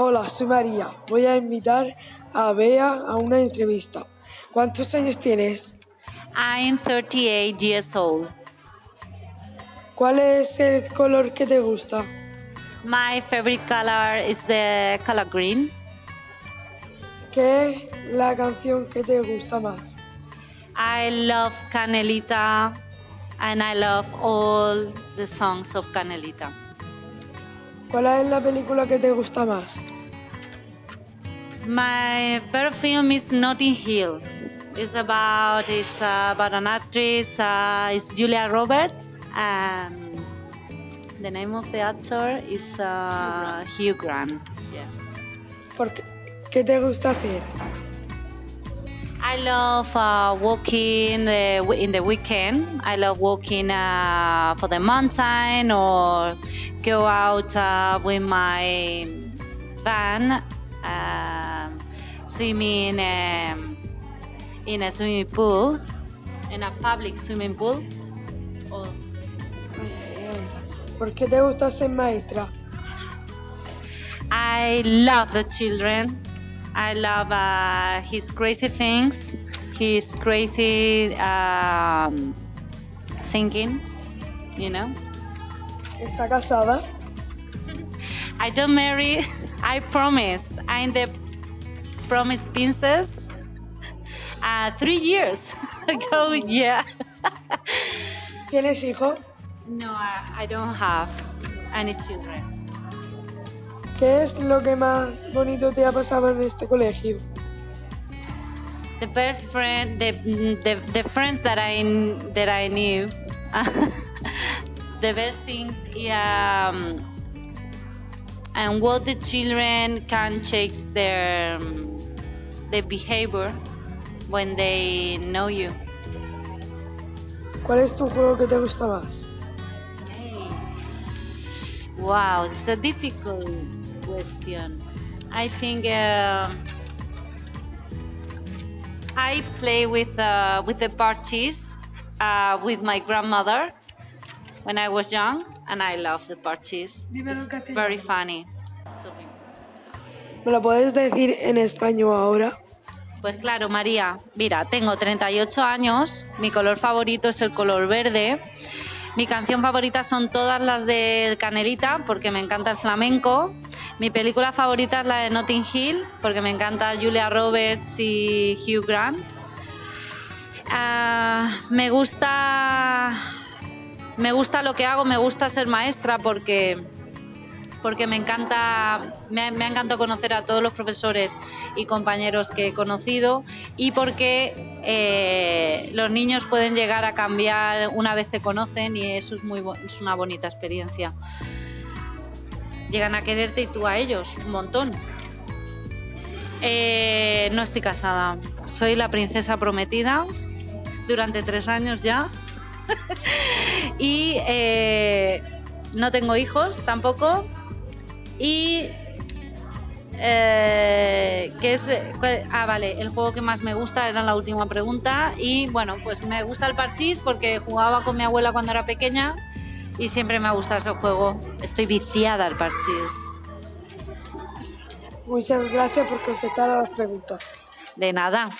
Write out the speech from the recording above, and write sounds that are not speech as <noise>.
Hola, soy María. Voy a invitar a Bea a una entrevista. ¿Cuántos años tienes? I'm 38 years old. ¿Cuál es el color que te gusta? My favorite color is the color green. ¿Qué es la canción que te gusta más? I love Canelita and I love all the songs of Canelita. ¿Cuál es la película que te gusta más? My favorite film is Notting Hill. It's about it's uh, about an actress. Uh, it's Julia Roberts, and the name of the actor is uh, Hugh Grant. Yeah. ¿Por qué, qué te gusta hacer? I love uh, walking the, in the weekend. I love walking uh, for the mountain or go out uh, with my van, swimming um, in a swimming pool, in a public swimming pool. Or, ¿Por qué te gusta ser maestra? I love the children. I love uh, his crazy things, his crazy um, thinking, you know. ¿Está casada? <laughs> I don't marry, I promise. I'm the promise princess. Uh, three years <laughs> ago, yeah. ¿Tienes hijos? No, I, I don't have any children. ¿Qué es lo que más bonito te ha pasado en este colegio? The best friend, the the, the friends that I that I knew, <laughs> the best thing, yeah, um, and what the children can change their um, their behavior when they know you. ¿Cuál es tu juego que te gusta más? Hey. Wow, it's a difficult question. I think uh, I play with uh, with the parties uh, with my grandmother when I was young, and I love the parties. It's very funny. ¿Me lo puedes decir en español ahora? Pues claro, María. Mira, tengo 38 años. Mi color favorito es el color verde. Mi canción favorita son todas las de Canelita, porque me encanta el flamenco. Mi película favorita es la de Notting Hill, porque me encanta Julia Roberts y Hugh Grant. Ah, me gusta. Me gusta lo que hago, me gusta ser maestra porque porque me encanta, me, me, ha encantado conocer a todos los profesores y compañeros que he conocido y porque eh, los niños pueden llegar a cambiar una vez te conocen y eso es, muy, es una bonita experiencia. Llegan a quererte y tú a ellos, un montón. Eh, no estoy casada, soy la princesa prometida durante tres años ya <laughs> y eh, no tengo hijos tampoco y eh, que es ah vale el juego que más me gusta era la última pregunta. Y bueno pues me gusta el parchís porque jugaba con mi abuela cuando era pequeña y siempre me ha gustado ese juego. Estoy viciada al parchís. Muchas gracias por contestar a las preguntas. De nada